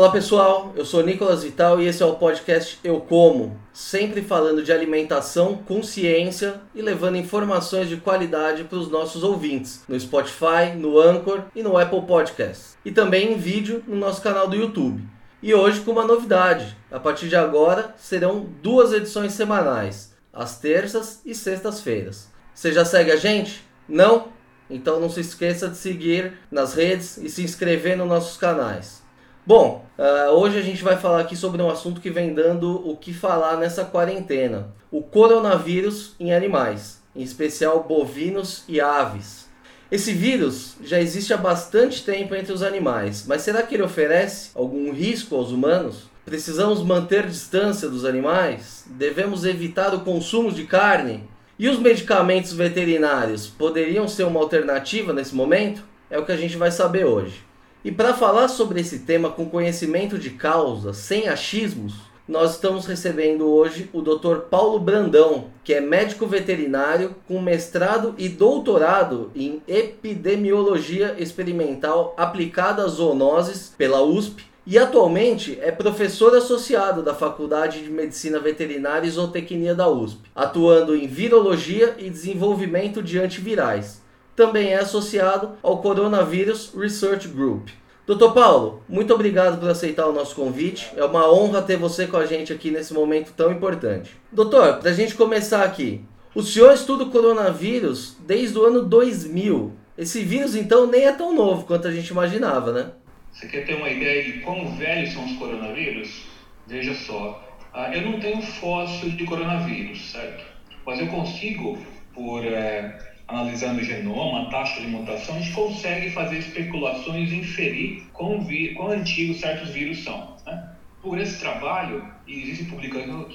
Olá pessoal, eu sou Nicolas Vital e esse é o podcast Eu Como, sempre falando de alimentação com ciência e levando informações de qualidade para os nossos ouvintes no Spotify, no Anchor e no Apple Podcasts, e também em vídeo no nosso canal do YouTube. E hoje com uma novidade: a partir de agora serão duas edições semanais, às terças e sextas-feiras. Você já segue a gente? Não? Então não se esqueça de seguir nas redes e se inscrever nos nossos canais. Bom, uh, hoje a gente vai falar aqui sobre um assunto que vem dando o que falar nessa quarentena: o coronavírus em animais, em especial bovinos e aves. Esse vírus já existe há bastante tempo entre os animais, mas será que ele oferece algum risco aos humanos? Precisamos manter distância dos animais? Devemos evitar o consumo de carne? E os medicamentos veterinários poderiam ser uma alternativa nesse momento? É o que a gente vai saber hoje. E para falar sobre esse tema com conhecimento de causa, sem achismos, nós estamos recebendo hoje o Dr. Paulo Brandão, que é médico veterinário com mestrado e doutorado em epidemiologia experimental aplicada a zoonoses pela USP e atualmente é professor associado da Faculdade de Medicina Veterinária e Zootecnia da USP, atuando em virologia e desenvolvimento de antivirais também é associado ao Coronavírus Research Group. Doutor Paulo, muito obrigado por aceitar o nosso convite. É uma honra ter você com a gente aqui nesse momento tão importante. Doutor, para a gente começar aqui, o senhor estuda o coronavírus desde o ano 2000. Esse vírus, então, nem é tão novo quanto a gente imaginava, né? Você quer ter uma ideia de quão velhos são os coronavírus? Veja só, ah, eu não tenho fóssil de coronavírus, certo? Mas eu consigo, por é, analisando o genoma, a taxa de mutação, a gente consegue fazer especulações e inferir quão, quão antigos certos vírus são. Né? Por esse trabalho, existem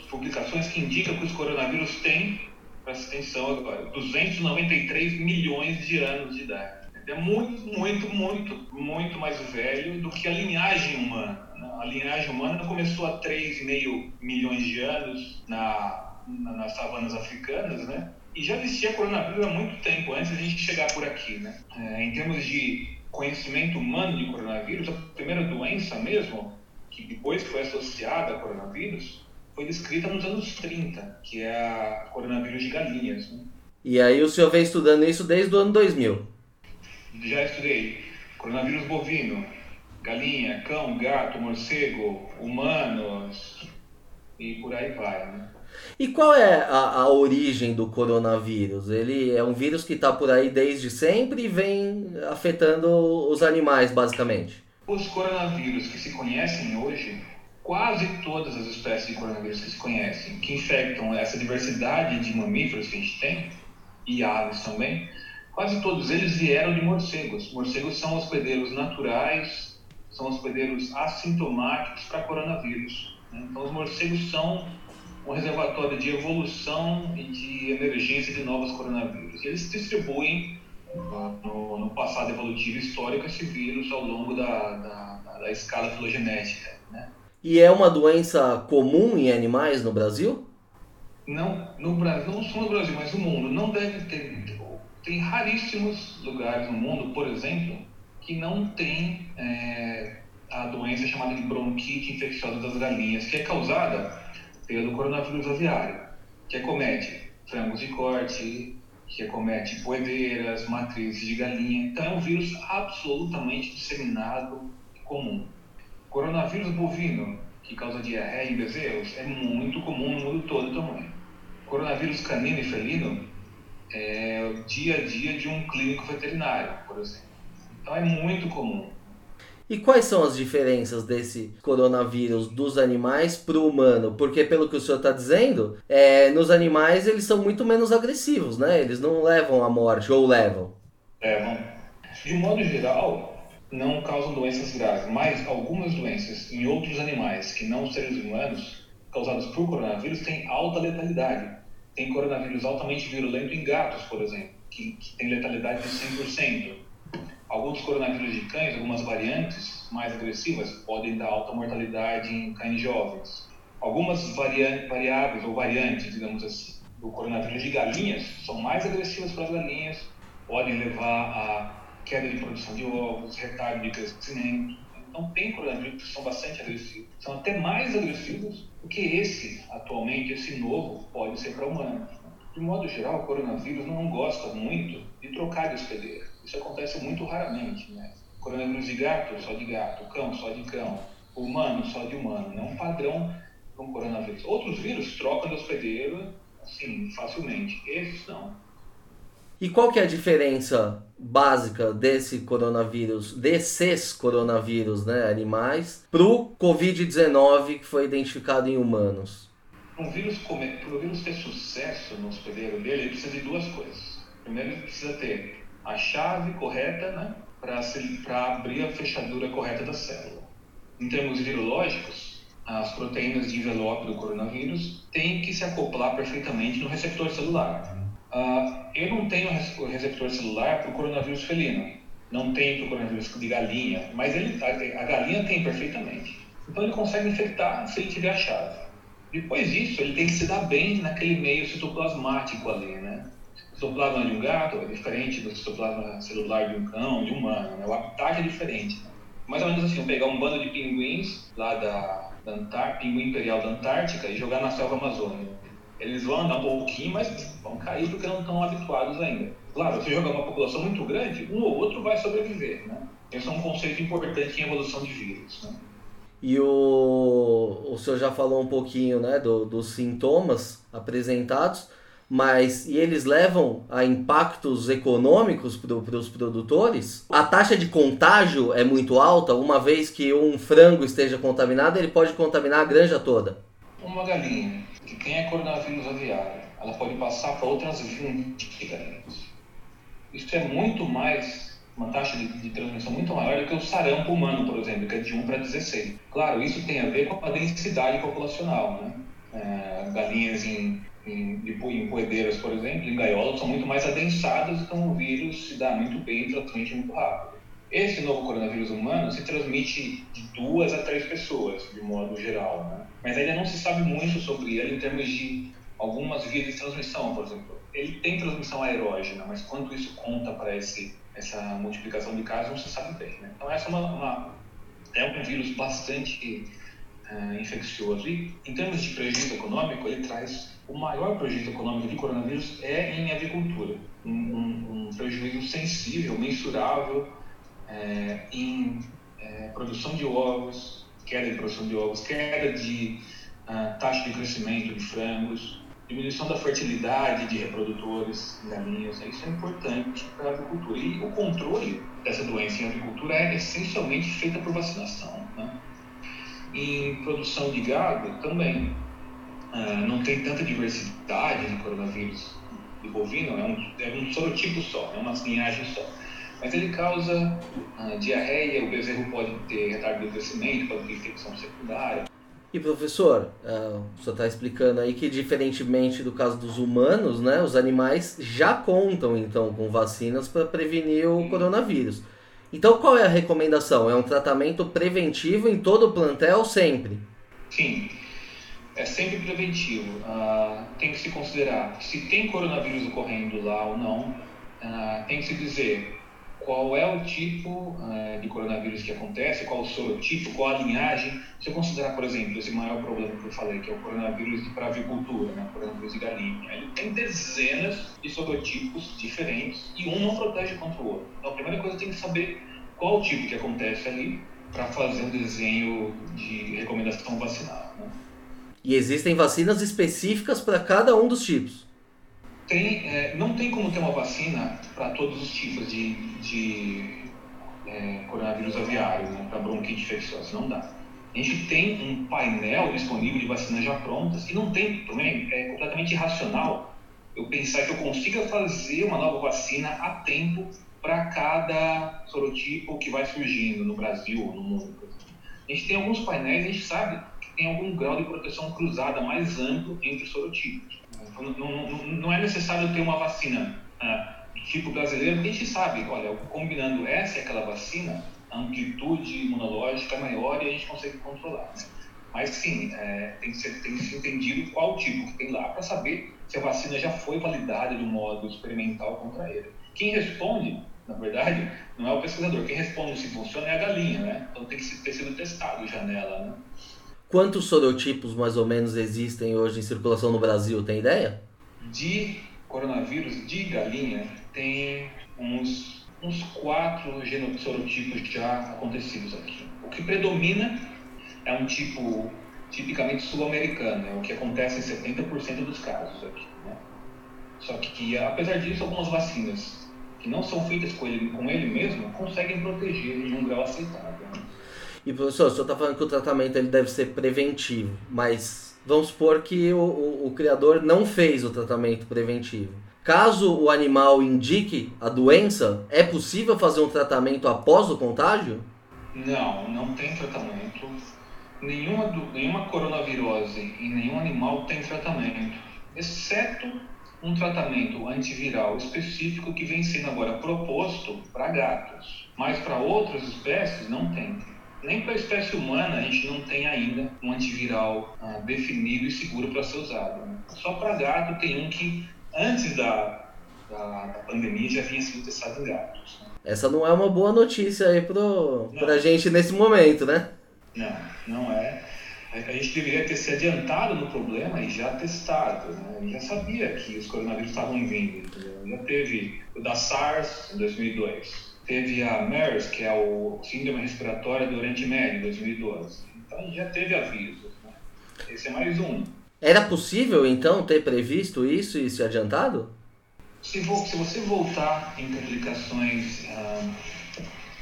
publicações que indicam que os coronavírus têm, presta atenção agora, 293 milhões de anos de idade. É muito, muito, muito, muito mais velho do que a linhagem humana. Né? A linhagem humana começou há 3,5 milhões de anos na, na, nas savanas africanas, né? E já existia coronavírus há muito tempo, antes de a gente chegar por aqui, né? É, em termos de conhecimento humano de coronavírus, a primeira doença mesmo, que depois foi associada a coronavírus, foi descrita nos anos 30, que é a coronavírus de galinhas. Né? E aí o senhor vem estudando isso desde o ano 2000? Já estudei coronavírus bovino, galinha, cão, gato, morcego, humanos e por aí vai. Né? E qual é a, a origem do coronavírus? Ele é um vírus que está por aí desde sempre e vem afetando os animais, basicamente. Os coronavírus que se conhecem hoje, quase todas as espécies de coronavírus que se conhecem, que infectam essa diversidade de mamíferos que a gente tem, e aves também, quase todos eles vieram de morcegos. Morcegos são hospedeiros naturais, são hospedeiros assintomáticos para coronavírus. Né? Então, os morcegos são um reservatório de evolução e de emergência de novos coronavírus. E eles distribuem no, no, passado evolutivo histórico esse vírus ao longo da, da, da escala filogenética. Né? E é uma doença comum em animais no Brasil? Não, no Brasil, não só no Brasil, mas no mundo. Não deve ter. Tem raríssimos lugares no mundo, por exemplo, que não tem é, a doença chamada de bronquite infecciosa das galinhas, que é causada pelo coronavírus aviário, que acomete frangos de corte, que acomete poedeiras, matrizes de galinha. Então, é um vírus absolutamente disseminado e comum. Coronavírus bovino, que causa diarreia em bezerros, é muito comum no mundo todo também. Coronavírus canino e felino é o dia a dia de um clínico veterinário, por exemplo. Então, é muito comum. E quais são as diferenças desse coronavírus dos animais para o humano? Porque, pelo que o senhor está dizendo, é, nos animais eles são muito menos agressivos, né? Eles não levam à morte, ou levam. É, de modo geral, não causam doenças graves, mas algumas doenças em outros animais que não seres humanos, causadas por coronavírus, têm alta letalidade. Tem coronavírus altamente virulento em gatos, por exemplo, que, que tem letalidade de 100%. Alguns coronavírus de cães, algumas variantes mais agressivas, podem dar alta mortalidade em cães jovens. Algumas variáveis ou variantes, digamos assim, do coronavírus de galinhas são mais agressivas para as galinhas, podem levar a queda de produção de ovos, retardo de crescimento. Então, tem coronavírus que são bastante agressivos, são até mais agressivos do que esse, atualmente, esse novo, pode ser para humanos. De modo geral, o coronavírus não gosta muito de trocar de hospedeiro. Isso acontece muito raramente. Né? Coronavírus de gato, só de gato, cão, só de cão, humano, só de humano. Não é um padrão para um coronavírus. Outros vírus trocam de hospedeiro assim, facilmente. Esses não. E qual que é a diferença básica desse coronavírus, desses coronavírus, né, animais, para o Covid-19 que foi identificado em humanos? Para o vírus, vírus ter sucesso no hospedeiro dele, ele precisa de duas coisas. Primeiro, ele precisa ter a chave correta né, para abrir a fechadura correta da célula. Em termos virológicos, as proteínas de envelope do coronavírus têm que se acoplar perfeitamente no receptor celular. Uh, eu não tenho o receptor celular para o coronavírus felino, não tenho para o coronavírus de galinha, mas ele, a, a, galinha tem perfeitamente. Então ele consegue infectar se ele tiver a chave. Depois disso, ele tem que se dar bem naquele meio citoplasmático ali, né? O citoplasma de um gato é diferente do citoplasma celular de um cão, de um humano, né? O habitat é diferente. Né? Mais ou menos assim, eu pegar um bando de pinguins lá da, da Antártica, pinguim imperial da Antártica e jogar na selva amazônica eles vão andar um pouquinho, mas vão cair porque não estão habituados ainda. Claro, se jogar uma população muito grande, um ou outro vai sobreviver, né? Esse é um conceito importante em evolução de vírus, né? E o, o senhor já falou um pouquinho né, do, dos sintomas apresentados, mas e eles levam a impactos econômicos para os produtores? A taxa de contágio é muito alta, uma vez que um frango esteja contaminado, ele pode contaminar a granja toda. Uma galinha que quem é coronavírus aviário, ela pode passar para outras 20 galinhas. Isso é muito mais, uma taxa de, de, transmissão muito maior do que o sarampo humano, por exemplo, que é de 1 para 16. Claro, isso tem a ver com a densidade populacional, né? É, galinhas em, em, em poedeiras, por exemplo, em gaiolas, são muito mais adensadas, então o vírus se dá muito bem e transmite muito rápido. Esse novo coronavírus humano se transmite de duas a três pessoas, de modo geral, né? mas ainda não se sabe muito sobre ele em termos de algumas vias de transmissão, por exemplo. Ele tem transmissão aerógena, mas quanto isso conta para essa multiplicação de casos não se sabe bem. Né? Então, essa é, uma, uma, é um vírus bastante uh, infeccioso. E, em termos de prejuízo econômico, ele traz o maior prejuízo econômico de coronavírus é em avicultura. Um, um, um prejuízo sensível, mensurável é, em é, produção de ovos, queda de produção de ovos, queda de uh, taxa de crescimento de frangos, diminuição da fertilidade de reprodutores galinhas. Isso é importante para a agricultura. E o controle dessa doença em agricultura é essencialmente feita por vacinação. Né? Em produção de gado também. Uh, não tem tanta diversidade de coronavírus de bovino, é um, é um sorotipo só, é uma linhagem só mas ele causa ah, diarreia, o bezerro pode ter retardo de crescimento, pode ter infecção secundária. E professor, uh, o senhor está explicando aí que diferentemente do caso dos humanos, né, os animais já contam então com vacinas para prevenir o coronavírus. Então qual é a recomendação? É um tratamento preventivo em todo o plantel sempre? Sim, é sempre preventivo. Uh, tem que se considerar se tem coronavírus ocorrendo lá ou não. Uh, tem que se dizer qual é o tipo é, de coronavírus que acontece, qual o sorotipo, qual a linhagem. Se eu considerar, por exemplo, esse maior problema que eu falei, que é o coronavírus para avicultura, né, o coronavírus de galinha, ele tem dezenas de sorotipos diferentes e um não protege contra o outro. Então, a primeira coisa tem que saber qual o tipo que acontece ali para fazer um desenho de recomendação vacinal. Né? E existem vacinas específicas para cada um dos tipos? Tem, é, não tem como ter uma vacina para todos os tipos de, de é, coronavírus aviário, né, para bronquite infecciosa, não dá. A gente tem um painel disponível de vacinas já prontas e não tem também, é completamente irracional eu pensar que eu consiga fazer uma nova vacina a tempo para cada sorotipo que vai surgindo no Brasil ou no mundo. A gente tem alguns painéis, a gente sabe que tem algum grau de proteção cruzada mais amplo entre os sorotipos. Não, não, é necessário ter uma vacina do tipo brasileiro, a gente sabe, olha, combinando essa e aquela vacina, a amplitude imunológica é maior e a gente consegue controlar. Né? Mas sim, é, tem, que ser, tem que ser entendido qual tipo que tem lá para saber se a vacina já foi validada um modo experimental contra ele. Quem responde Na verdade, não é o pesquisador. Quem responde se funciona é a galinha, né? Então tem que ter sido testado já nela, né? Quantos sorotipos mais ou menos existem hoje em circulação no Brasil? Tem ideia? De coronavírus de galinha, tem uns, uns quatro sorotipos já acontecidos aqui. O que predomina é um tipo tipicamente sul-americano, é o que acontece em 70% dos casos aqui. Né? Só que, apesar disso, algumas vacinas que não são feitas com ele, com ele mesmo conseguem proteger em um grau aceitável. Né? E professor, o senhor está falando que o tratamento ele deve ser preventivo, mas vamos supor que o, o, o criador não fez o tratamento preventivo. Caso o animal indique a doença, é possível fazer um tratamento após o contágio? Não, não tem tratamento. Nenhuma, nenhuma coronavirose em nenhum animal tem tratamento, exceto um tratamento antiviral específico que vem sendo agora proposto para gatos, mas para outras espécies não tem. Nem para a espécie humana a gente não tem ainda um antiviral ah, definido e seguro para ser usado. Né? Só para gato tem um que antes da, da, da, pandemia já vinha sido testado em gatos. Né? Essa não é uma boa notícia aí para a gente nesse momento, né? Não, não é a gente deveria ter se adiantado no problema e já testado. Né? Já sabia que os coronavírus estavam vindo. Entendeu? Já teve o da SARS em 2002. Teve a MERS, que é o Síndrome Respiratória do Oriente Médio, em 2012. Então já teve avisos. Né? Esse é mais um. Era possível, então, ter previsto isso e se adiantado? Se, se você voltar em publicações ah,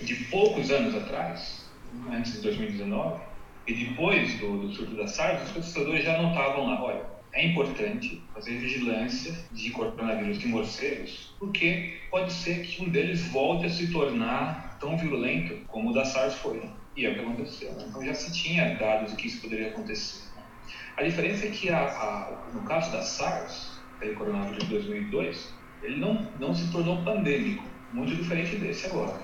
de poucos anos atrás, antes de 2019, e depois do, do surto da SARS, os pesquisadores já notavam lá, olha, é importante fazer vigilância de coronavírus de morcegos, porque pode ser que um deles volte a se tornar tão virulento como o da SARS foi. E é o que aconteceu. Né? Então já se tinha dados de que isso poderia acontecer. A diferença é que, a, a, no caso da SARS, aquele coronavírus de 2002, ele não, não se tornou pandêmico, muito diferente desse agora.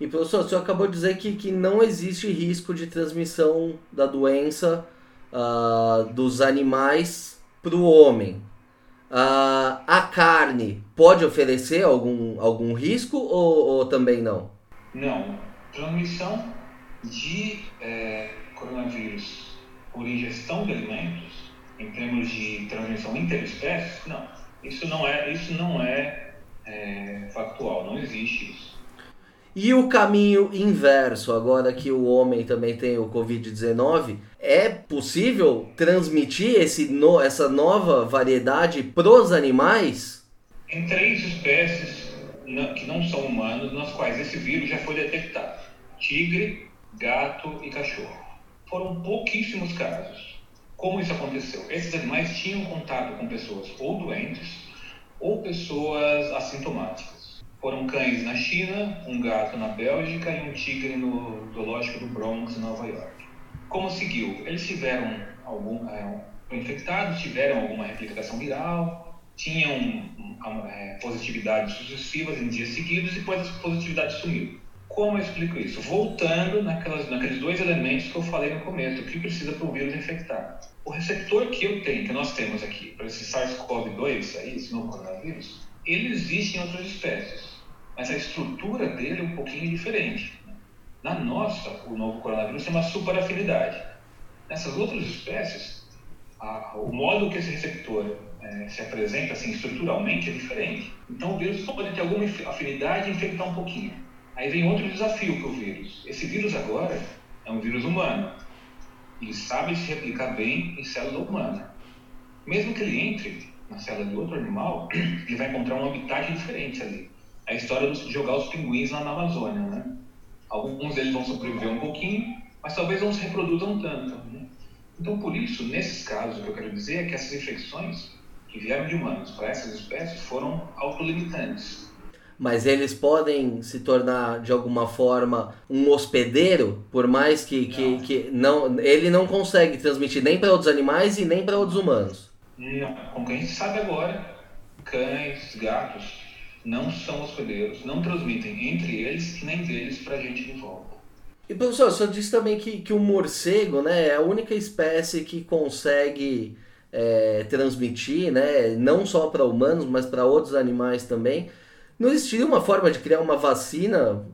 E professor, o senhor acabou de dizer que, que não existe risco de transmissão da doença uh, dos animais para o homem. Uh, a carne pode oferecer algum, algum risco ou, ou também não? Não. Transmissão de é, coronavírus por ingestão de alimentos, em termos de transmissão interespécies, não. Isso não é, isso não é, é factual, não existe isso. E o caminho inverso, agora que o homem também tem o Covid-19, é possível transmitir esse no, essa nova variedade para os animais? Em três espécies que não são humanos, nas quais esse vírus já foi detectado: tigre, gato e cachorro. Foram pouquíssimos casos. Como isso aconteceu? Esses animais tinham contato com pessoas ou doentes ou pessoas assintomáticas. Foram cães na China, um gato na Bélgica e um tigre no zoológico do Bronx, em Nova York. Como seguiu? Eles tiveram algum, é, infectados, tiveram alguma replicação viral, tinham é, positividades sucessivas em dias seguidos e depois essa positividade sumiu. Como eu explico isso? Voltando naquelas, naqueles dois elementos que eu falei no começo, o que precisa para o vírus infectar. O receptor que eu tenho, que nós temos aqui, para esse SARS-CoV-2, aí, esse novo coronavírus, ele existe em outras espécies mas a estrutura dele é um pouquinho diferente. Na nossa, o novo coronavírus tem uma superafinidade. Nessas outras espécies, a, o modo que esse receptor é, se apresenta assim, estruturalmente é diferente. Então o vírus pode ter alguma afinidade e infectar um pouquinho. Aí vem outro desafio para o vírus. Esse vírus agora é um vírus humano. Ele sabe se replicar bem em célula humana. Mesmo que ele entre na célula de outro animal, ele vai encontrar um habitat diferente ali a história de jogar os pinguins lá na Amazônia, né? Alguns deles vão sobreviver um pouquinho, mas talvez não se reproduzam tanto. Né? Então, por isso, nesses casos, o que eu quero dizer é que essas infecções que vieram de humanos para essas espécies foram autolimitantes. Mas eles podem se tornar, de alguma forma, um hospedeiro, por mais que, que, não. que não, ele não consegue transmitir nem para outros animais e nem para outros humanos. Não, como a gente sabe agora, cães, gatos, não são hospedeiros, não transmitem entre eles nem deles para a gente de volta. E professor, o senhor disse também que, que o morcego né, é a única espécie que consegue é, transmitir, né, não só para humanos, mas para outros animais também. Não existiria uma forma de criar uma vacina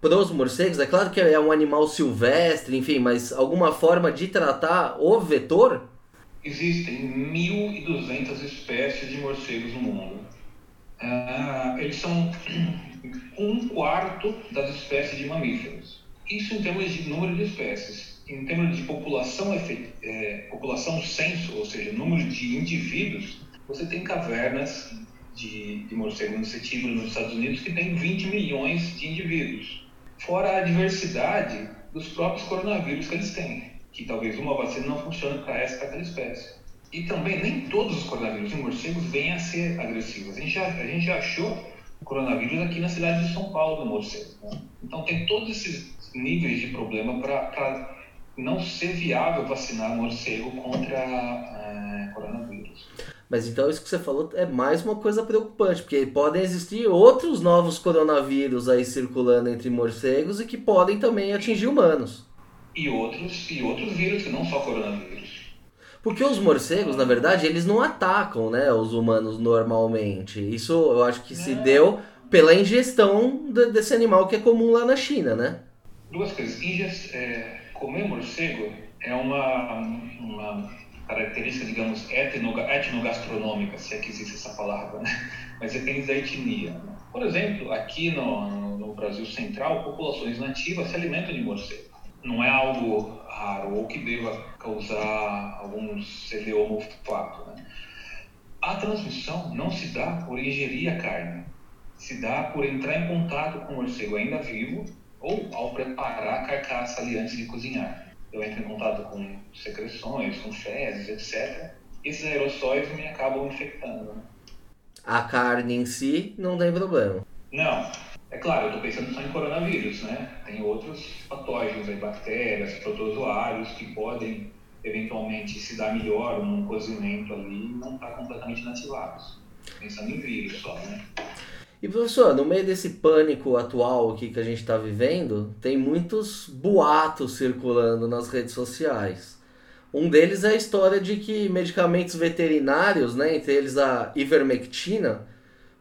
para os morcegos? É claro que é um animal silvestre, enfim, mas alguma forma de tratar o vetor? Existem 1.200 espécies de morcegos no mundo. Uh, eles são um quarto das espécies de mamíferos. Isso em termos de número de espécies. Em termos de população, é, população censo, ou seja, número de indivíduos, você tem cavernas de, de morcego insetíbulo nos Estados Unidos que tem 20 milhões de indivíduos. Fora a diversidade dos próprios coronavírus que eles têm, que talvez uma vacina não funcione para essa para aquela espécie. E também nem todos os coronavírus em morcegos vêm a ser agressivos. A gente já, a gente já achou coronavírus aqui na cidade de São Paulo, no morcego. Né? Então tem todos esses níveis de problema para não ser viável vacinar morcego contra é, coronavírus. Mas então isso que você falou é mais uma coisa preocupante, porque podem existir outros novos coronavírus aí circulando entre morcegos e que podem também atingir humanos. E outros, e outros vírus que não só coronavírus. Porque os morcegos, na verdade, eles não atacam, né, os humanos normalmente. Isso eu acho que se é. deu pela ingestão desse animal que é comum lá na China, né? Duas coisas. Ingest, é, comer morcego é uma, uma característica, digamos, etno, etnogastronômica, se é que existe essa palavra, né? mas depende da etnia. Né? Por exemplo, aqui no, no Brasil Central, populações nativas se alimentam de morcego. Não é algo raro ou que deva causar algum celeomofato. Né? A transmissão não se dá por ingerir a carne, se dá por entrar em contato com o morcego ainda vivo ou ao preparar a carcaça ali antes de cozinhar. Eu entro em contato com secreções, com fezes, etc. Esses aerossóis me acabam infectando. Né? A carne em si não tem problema. Não, é claro, eu estou pensando só em coronavírus, né? Tem outros patógenos, aí, bactérias, protozoários que podem eventualmente se dar melhor num cozimento ali e não estar tá completamente inativados. Pensando em vírus só, né? E professor, no meio desse pânico atual aqui que a gente está vivendo, tem muitos boatos circulando nas redes sociais. Um deles é a história de que medicamentos veterinários, né, entre eles a ivermectina,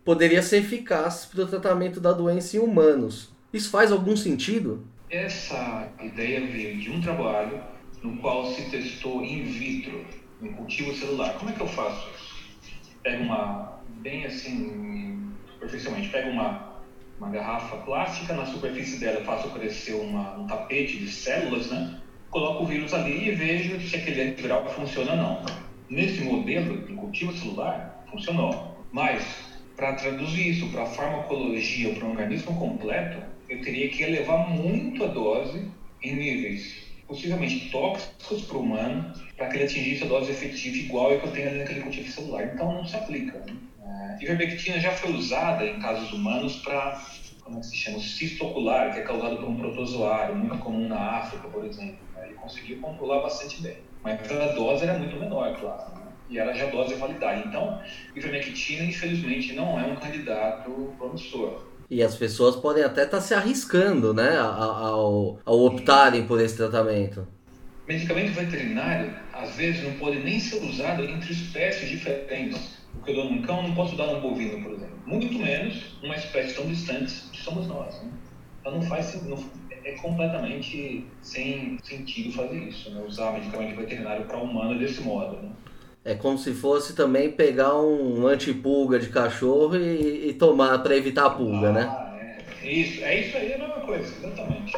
poderia ser eficaz para o tratamento da doença em humanos. Isso faz algum sentido? Essa ideia veio de um trabalho no qual se testou in vitro, em cultivo celular. Como é que eu faço isso? Pego uma, bem assim, superficialmente, pego uma, uma garrafa plástica, na superfície dela faço crescer uma, um tapete de células, né? Coloco o vírus ali e vejo se aquele antiviral funciona ou não. Nesse modelo, em cultivo celular, funcionou. Mas para traduzir isso para farmacologia, para um organismo completo, eu teria que elevar muito a dose em níveis possivelmente tóxicos para o humano, para que ele atingisse a dose efetiva igual a que eu tenho ali naquele cultivo celular. Então não se aplica. Né? A ivermectina já foi usada em casos humanos para, como é que se chama, cisto ocular, que é causado por um protozoário, muito comum na África, por exemplo. Ele conseguiu controlar bastante bem. Mas a dose era muito menor, claro. E ela já dose validada. Então, ivermectina, infelizmente, não é um candidato promissor. E as pessoas podem até estar tá se arriscando, né, ao, ao optarem por esse tratamento. Medicamento veterinário, às vezes, não pode nem ser usado entre espécies diferentes. O que eu dou num cão, não posso dar num bovino, por exemplo. Muito menos uma espécie tão distante que somos nós. Né? Então, não faz não, é completamente sem sentido fazer isso, né? usar medicamento veterinário para humano desse modo. Né? É como se fosse também pegar um antipulga de cachorro e, e tomar para evitar a pulga, né? ah, né? É. Isso, é isso aí, é a mesma coisa, exatamente.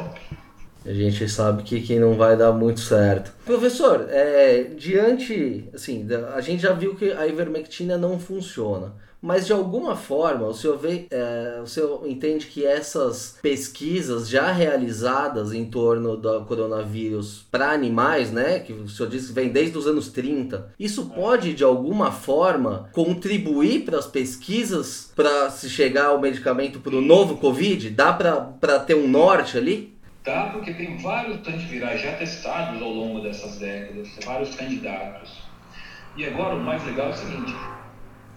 A gente sabe que, que não vai dar muito certo. Professor, é, diante, assim, a gente já viu que a ivermectina não funciona. Mas de alguma forma, o senhor, vê, é, o senhor entende que essas pesquisas já realizadas em torno do coronavírus para animais, né, que o senhor disse que vem desde os anos 30, isso pode de alguma forma contribuir para as pesquisas para se chegar ao medicamento para o novo Covid? Dá para ter um norte ali? Dá, porque tem vários antivirais já testados ao longo dessas décadas, vários candidatos. E agora o mais legal é o seguinte: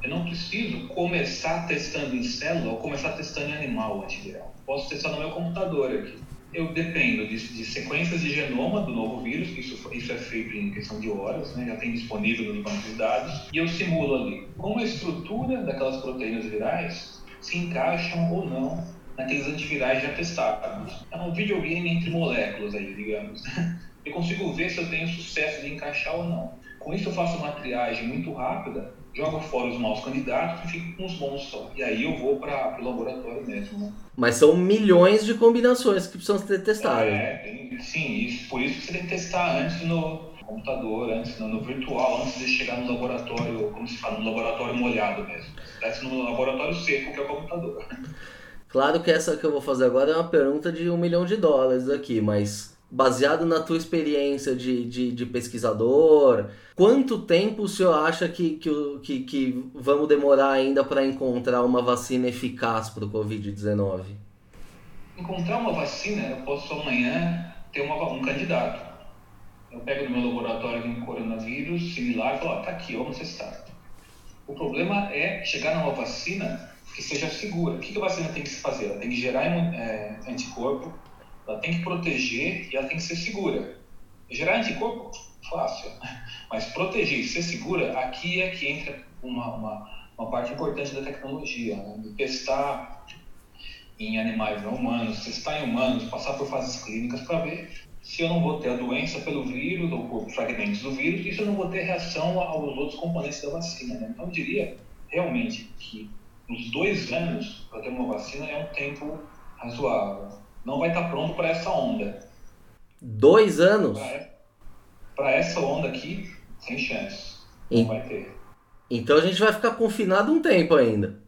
eu não preciso começar testando em célula ou começar testando em animal antiviral. Posso testar no meu computador aqui. Eu dependo de, de sequências de genoma do novo vírus, isso, isso é feito em questão de horas, né? já tem disponível no banco de dados, e eu simulo ali como a estrutura daquelas proteínas virais se encaixam ou não naqueles antivirais já testados. É um videogame entre moléculas aí, digamos. Eu consigo ver se eu tenho sucesso de encaixar ou não. Com isso eu faço uma triagem muito rápida, jogo fora os maus candidatos e fico com os bons só. E aí eu vou para o laboratório mesmo. Né? Mas são milhões de combinações que precisam ser testadas. É, tem, sim, isso, por isso que você tem que testar antes no computador, antes no, no, virtual, antes de chegar no laboratório, como se fala, no laboratório molhado mesmo. Desce no laboratório seco, que é o computador. Claro que essa que eu vou fazer agora é uma pergunta de um milhão de dólares aqui, mas baseado na tua experiência de, de, de pesquisador, quanto tempo o senhor acha que, que, que, que vamos demorar ainda para encontrar uma vacina eficaz para o Covid-19? Encontrar uma vacina, eu posso amanhã ter uma, um candidato. Eu pego no meu laboratório um coronavírus similar e falo, ó, tá aqui, vamos testar. O problema é chegar numa vacina que seja segura. O que a vacina tem que fazer? Ela tem que gerar é, anticorpo, ela tem que proteger e ela tem que ser segura. Gerar anticorpo, fácil. Mas proteger e ser segura, aqui é que entra uma, uma, uma parte importante da tecnologia. Né? Testar em animais não humanos, testar em humanos, passar por fases clínicas para ver se eu não vou ter a doença pelo vírus ou por fragmentos do vírus e se eu não vou ter reação aos outros componentes da vacina. Né? Então, eu diria realmente que uns dois anos para ter uma vacina é um tempo razoável não vai estar pronto para essa onda. Dois anos? Para essa onda aqui, sem chance. Não vai ter. Então a gente vai ficar confinado um tempo ainda.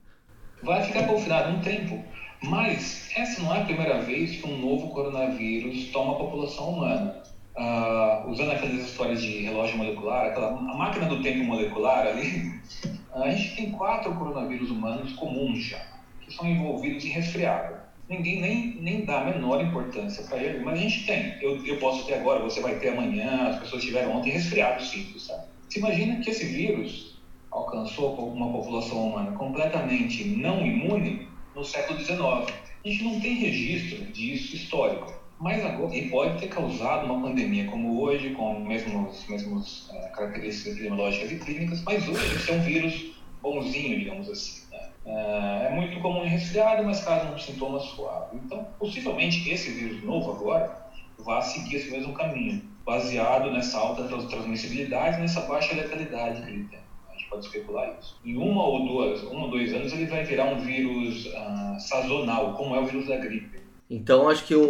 Vai ficar confinado um tempo. Mas essa não é a primeira vez que um novo coronavírus toma a população humana. Uh, usando aquelas histórias de relógio molecular, aquela, a máquina do tempo molecular ali, a gente tem quatro coronavírus humanos comuns já, que são envolvidos em resfriado ninguém nem, nem dá a menor importância para ele, mas a gente tem. Eu, eu posso ter agora, você vai ter amanhã, as pessoas tiveram ontem resfriado simples, sabe? Você imagina que esse vírus alcançou uma população humana completamente não imune no século XIX. A gente não tem registro disso histórico. Mas agora, e pode ter causado uma pandemia como hoje, com mesmos, mesmos é, características epidemiológicas e clínicas, mas hoje esse é um vírus bonzinho, digamos assim. É, é comum em resfriado, mas um sintoma suave. Então, possivelmente, esse vírus novo agora vai seguir esse mesmo caminho, baseado nessa alta transmissibilidade, nessa baixa letalidade que ele tem. A gente pode especular isso. Em uma ou duas, um ou dois anos, ele vai virar um vírus uh, sazonal, como é o vírus da gripe. Então acho que o,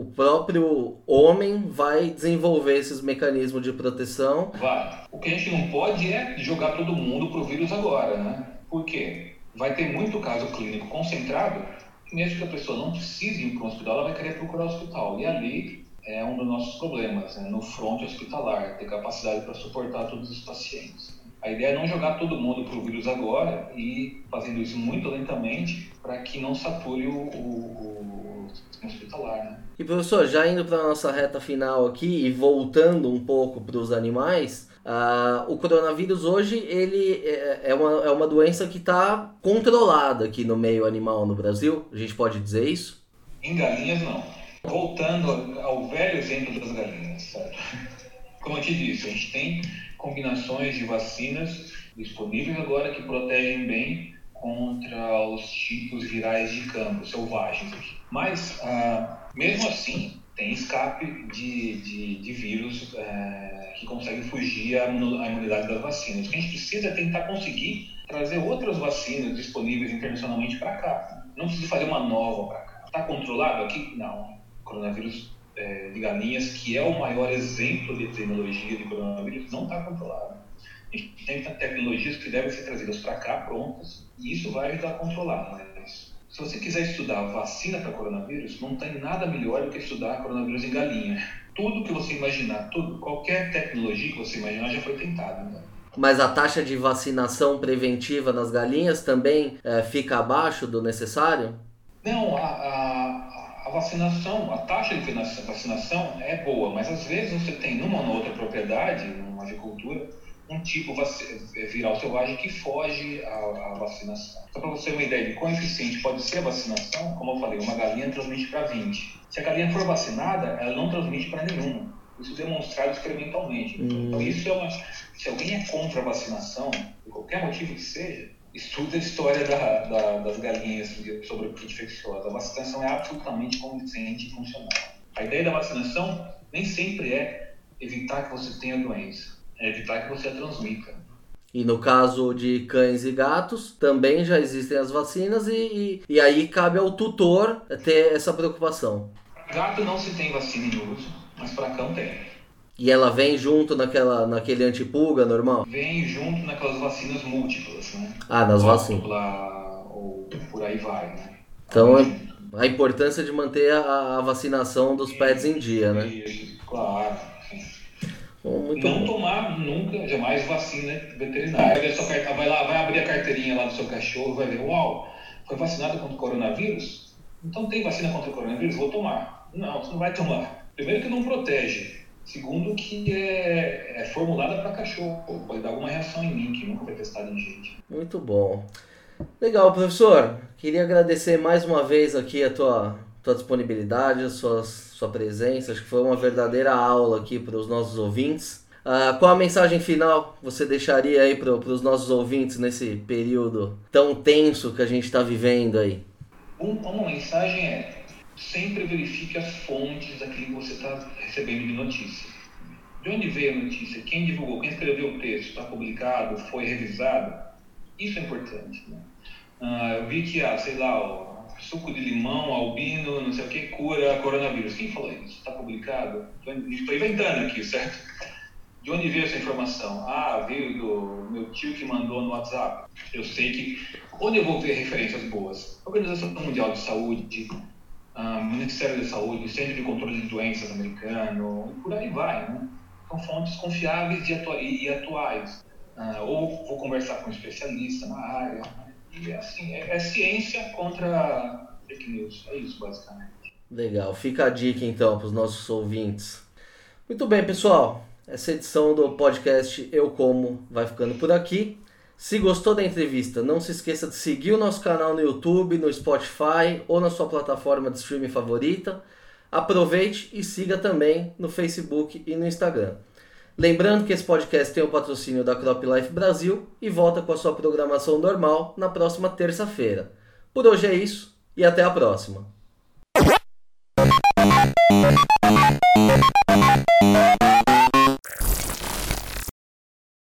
o, próprio homem vai desenvolver esses mecanismos de proteção. Vai. O que a gente não pode é jogar todo mundo pro vírus agora, né? Por quê? Vai ter muito caso clínico concentrado, mesmo que a pessoa não precise ir para um hospital, ela vai querer procurar o hospital. E ali é um dos nossos problemas, né? no front hospitalar, ter capacidade para suportar todos os pacientes. A ideia é não jogar todo mundo para o vírus agora e fazendo isso muito lentamente para que não sature o, o, o hospitalar. Né? E professor, já indo para a nossa reta final aqui e voltando um pouco para os animais, Uh, o coronavírus hoje ele é, é, uma, é uma doença que está controlada aqui no meio animal no Brasil. A gente pode dizer isso? Em galinhas, não. Voltando ao velho exemplo das galinhas, certo? Como eu te disse, a gente tem combinações de vacinas disponíveis agora que protegem bem contra os tipos virais de campo selvagens. Mas, uh, mesmo assim, tem escape de, de, de vírus é, que consegue fugir à imunidade das vacinas. O que a gente precisa é tentar conseguir trazer outras vacinas disponíveis internacionalmente para cá. Não precisa fazer uma nova para cá. Está controlado aqui? Não. Coronavírus é, de galinhas, que é o maior exemplo de tecnologia de coronavírus, não está controlado. A gente tem tecnologias que devem ser trazidas para cá prontas e isso vai ajudar a controlar, mas se você quiser estudar vacina para coronavírus, não tem nada melhor do que estudar coronavírus em galinha. Tudo que você imaginar, tudo, qualquer tecnologia que você imaginar já foi tentado. Né? Mas a taxa de vacinação preventiva nas galinhas também é, fica abaixo do necessário? Não, a, a, a, vacinação, a taxa de vacinação é boa, mas às vezes você tem numa ou outra propriedade, numa agricultura, um tipo é, viral selvagem que foge à, vacinação. Só para você ter uma ideia de quão eficiente pode ser a vacinação, como eu falei, uma galinha transmite para 20. Se a galinha for vacinada, ela não transmite para nenhuma. Isso é demonstrado experimentalmente. Hum. Então, isso é uma. Se alguém é contra a vacinação, por qualquer motivo que seja, estuda a história da, da, das galinhas sobre o infecciosa. A vacinação é absolutamente convincente e funcional. A ideia da vacinação nem sempre é evitar que você tenha doença, é evitar que você a transmita. E no caso de cães e gatos, também já existem as vacinas e, e, e aí cabe ao tutor ter essa preocupação. Gato não se tem vacina em uso, mas para cão tem. E ela vem junto naquela, naquele antipulga normal? Vem junto naquelas vacinas múltiplas, né? Ah, nas vacinas. Ou por aí vai, né? Então, é a importância de manter a, a vacinação dos pets em dia, né? Isso, claro. Bom, não bom. tomar nunca, jamais vacina veterinária. Vai, lá, vai abrir a carteirinha lá do seu cachorro, vai ver, uau, foi vacinado contra o coronavírus? Então tem vacina contra o coronavírus? Vou tomar. Não, você não vai tomar. Primeiro que não protege. Segundo que é, é formulada para cachorro. Pode dar alguma reação em mim, que nunca foi testada em gente. Muito bom. Legal, professor. Queria agradecer mais uma vez aqui a tua, tua disponibilidade, a sua, sua presença. Acho que foi uma verdadeira aula aqui para os nossos ouvintes. Uh, qual a mensagem final você deixaria aí para os nossos ouvintes nesse período tão tenso que a gente está vivendo aí? uma mensagem é sempre verifique as fontes daquilo que você está recebendo de notícia. De onde veio a notícia? Quem divulgou? Quem escreveu o texto? Está publicado? Foi revisado? Isso é importante. Né? Ah, eu vi que, ah, sei lá, suco de limão, albino, não sei o que, cura coronavírus. Quem falou isso? Está publicado? Estou inventando aqui, certo? De onde veio essa informação? Ah, veio do meu tio que mandou no WhatsApp. Eu sei que. Onde eu vou ver referências boas? Organização Mundial de Saúde, uh, Ministério da Saúde, Centro de Controle de Doenças americano, e por aí vai, né? São fontes confiáveis e, atua e atuais. Uh, ou vou conversar com um especialista na área. E assim, é, é ciência contra fake news. É isso, basicamente. Legal. Fica a dica, então, para os nossos ouvintes. Muito bem, pessoal. Essa edição do podcast Eu Como vai ficando por aqui. Se gostou da entrevista, não se esqueça de seguir o nosso canal no YouTube, no Spotify ou na sua plataforma de streaming favorita. Aproveite e siga também no Facebook e no Instagram. Lembrando que esse podcast tem o patrocínio da Crop Life Brasil e volta com a sua programação normal na próxima terça-feira. Por hoje é isso e até a próxima.